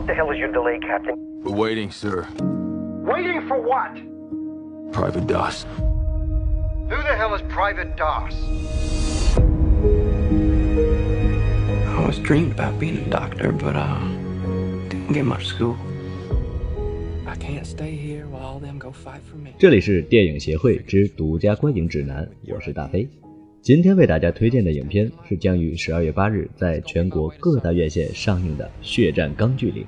What the hell is your delay, Captain? We're waiting, sir. Waiting for what? Private Doss. Who the hell is Private Doss? I always dreamed about being a doctor, but uh, didn't get much school. I can't stay here while all them go fight for me. 这里是电影协会之独家观影指南，我是大飞。 今天为大家推荐的影片是将于十二月八日在全国各大院线上映的《血战钢锯岭》。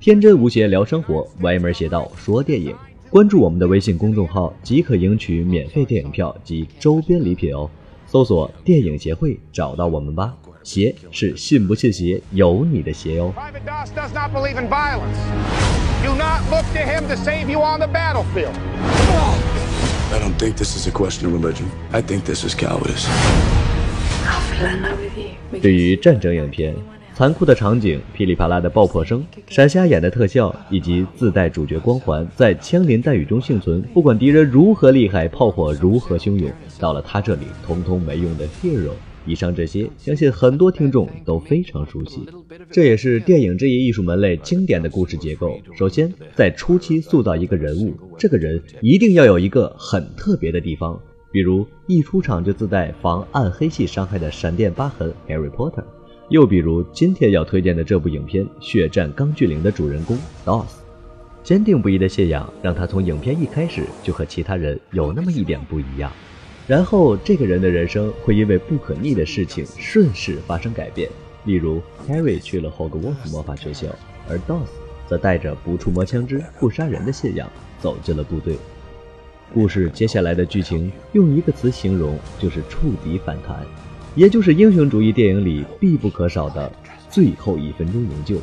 天真无邪聊生活，歪门邪道说电影。关注我们的微信公众号即可赢取免费电影票及周边礼品哦。搜索“电影协会”找到我们吧。邪是信不信邪，有你的邪哦。Private Doss does not believe in violence. Do not look to him to save you on the battlefield. I don't think this is a question of religion. I think this is cowardice. I'll learn that with you. 对于战争影片，残酷的场景、噼里啪啦的爆破声、闪瞎眼的特效，以及自带主角光环，在枪林弹雨中幸存，不管敌人如何厉害，炮火如何汹涌，到了他这里，通通没用的 hero。以上这些，相信很多听众都非常熟悉。这也是电影这一艺术门类经典的故事结构。首先，在初期塑造一个人物，这个人一定要有一个很特别的地方，比如一出场就自带防暗黑系伤害的闪电疤痕 Harry Potter。又比如今天要推荐的这部影片《血战钢锯岭》的主人公 Doss，坚定不移的信仰让他从影片一开始就和其他人有那么一点不一样。然后这个人的人生会因为不可逆的事情顺势发生改变，例如 Harry 去了霍格沃茨魔法学校，而 Doss 则带着不触摸枪支、不杀人的信仰走进了部队。故事接下来的剧情用一个词形容就是触底反弹。也就是英雄主义电影里必不可少的最后一分钟营救。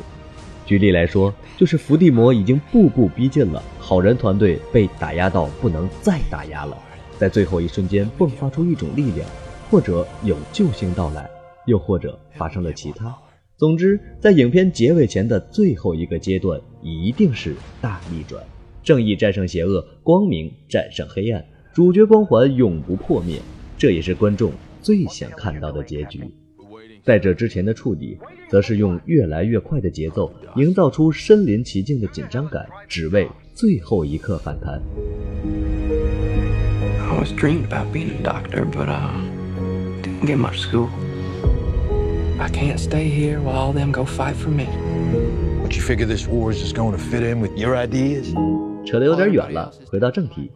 举例来说，就是伏地魔已经步步逼近了，好人团队被打压到不能再打压了，在最后一瞬间迸发出一种力量，或者有救星到来，又或者发生了其他。总之，在影片结尾前的最后一个阶段，一定是大逆转，正义战胜邪恶，光明战胜黑暗，主角光环永不破灭。这也是观众。最想看到的结局，在这之前的处理，则是用越来越快的节奏，营造出身临其境的紧张感，只为最后一刻反弹。I always dreamed about being a doctor, but uh, didn't get much school. I can't stay here while all them go fight for me. What you figure this war is just going to fit in with your ideas? 扯得有点远了，回到正题。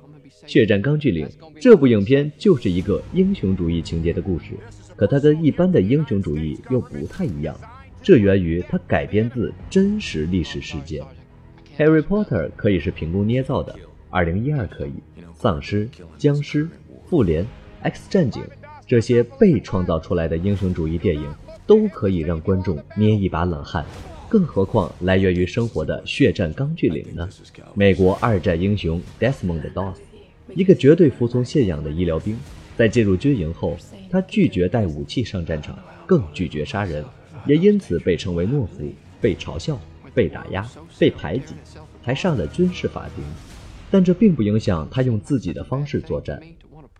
《血战钢锯岭》这部影片就是一个英雄主义情节的故事，可它跟一般的英雄主义又不太一样。这源于它改编自真实历史事件。Harry Potter 可以是凭空捏造的，二零一二可以，丧尸、僵尸、复联、X 战警这些被创造出来的英雄主义电影都可以让观众捏一把冷汗。更何况来源于生活的《血战钢锯岭》呢？美国二战英雄 Desmond Doss。一个绝对服从信仰的医疗兵，在进入军营后，他拒绝带武器上战场，更拒绝杀人，也因此被称为懦夫，被嘲笑、被打压、被排挤，还上了军事法庭。但这并不影响他用自己的方式作战。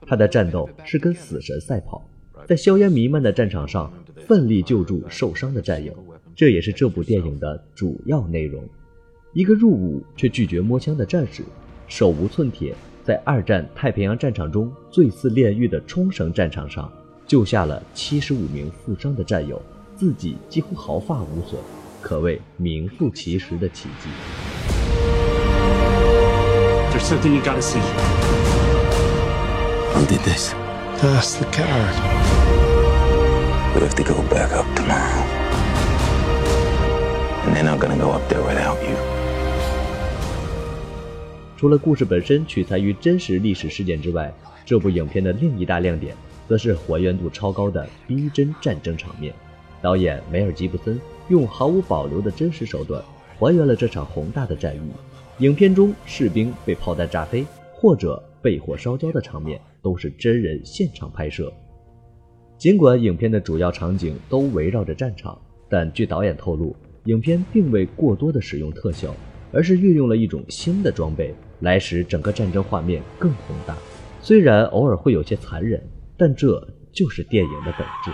他的战斗是跟死神赛跑，在硝烟弥漫的战场上奋力救助受伤的战友，这也是这部电影的主要内容。一个入伍却拒绝摸枪的战士，手无寸铁。在二战太平洋战场中最似炼狱的冲绳战场上，救下了七十五名负伤的战友，自己几乎毫发无损，可谓名副其实的奇迹。There's something you gotta see. Who did this? That's the coward. We have to go back up tomorrow. And they're not gonna go up there without you. 除了故事本身取材于真实历史事件之外，这部影片的另一大亮点，则是还原度超高的逼真战争场面。导演梅尔吉布森用毫无保留的真实手段，还原了这场宏大的战役。影片中士兵被炮弹炸飞或者被火烧焦的场面，都是真人现场拍摄。尽管影片的主要场景都围绕着战场，但据导演透露，影片并未过多的使用特效，而是运用了一种新的装备。来使整个战争画面更宏大，虽然偶尔会有些残忍，但这就是电影的本质。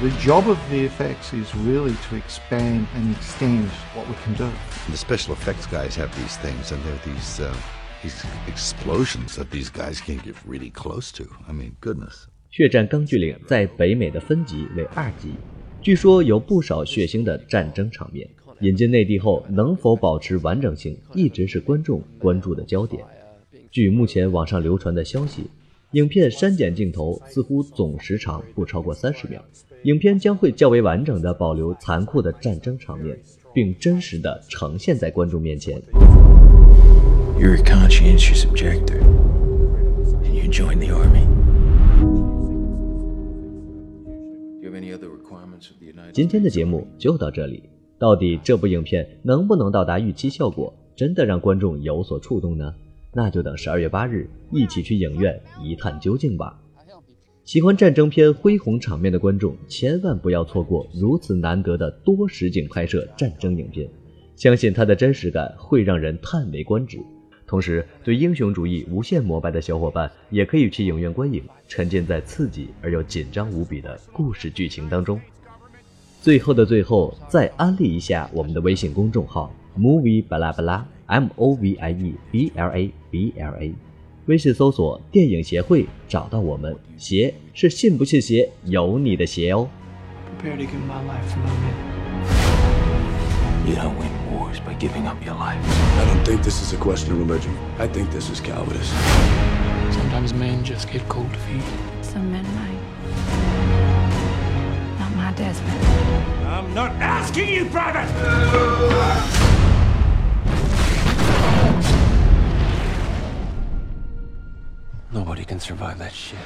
The job of VFX is really to expand and extend what we can do. The special effects guys have these things, and they're these uh, these explosions that these guys can't get really close to. I mean, goodness. 血战钢锯岭在北美的分级为二级，据说有不少血腥的战争场面。引进内地后能否保持完整性，一直是观众关注的焦点。据目前网上流传的消息，影片删减镜头似乎总时长不超过三十秒，影片将会较为完整的保留残酷的战争场面，并真实的呈现在观众面前。You're a conscientious objector, and you joined the army. 今天的节目就到这里。到底这部影片能不能到达预期效果，真的让观众有所触动呢？那就等十二月八日一起去影院一探究竟吧。喜欢战争片恢宏场面的观众，千万不要错过如此难得的多实景拍摄战争影片，相信它的真实感会让人叹为观止。同时，对英雄主义无限膜拜的小伙伴，也可以去影院观影，沉浸在刺激而又紧张无比的故事剧情当中。最后的最后，再安利一下我们的微信公众号 movie 巴拉巴拉 m o v i e b l a b l a，微信搜索电影协会找到我们，鞋是信不信邪有你的鞋哦。 Prepare to give my life for my men. You don't win wars by giving up your life. I don't think this is a question of religion. I think this is cowardice. Sometimes men just get cold feet. Some men might. Not my Desmond. I'm not asking you, Private! Nobody can survive that shit.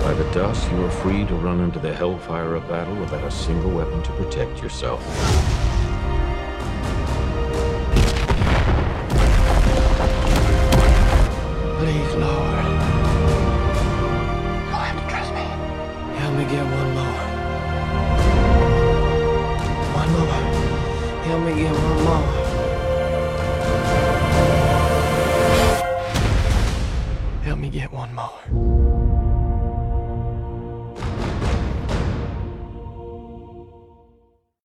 Private Doss, you are free to run into the hellfire of battle without a single weapon to protect yourself. Please, Lord. You'll have to trust me. Help me get one more. One more. Help me get one more. get one more.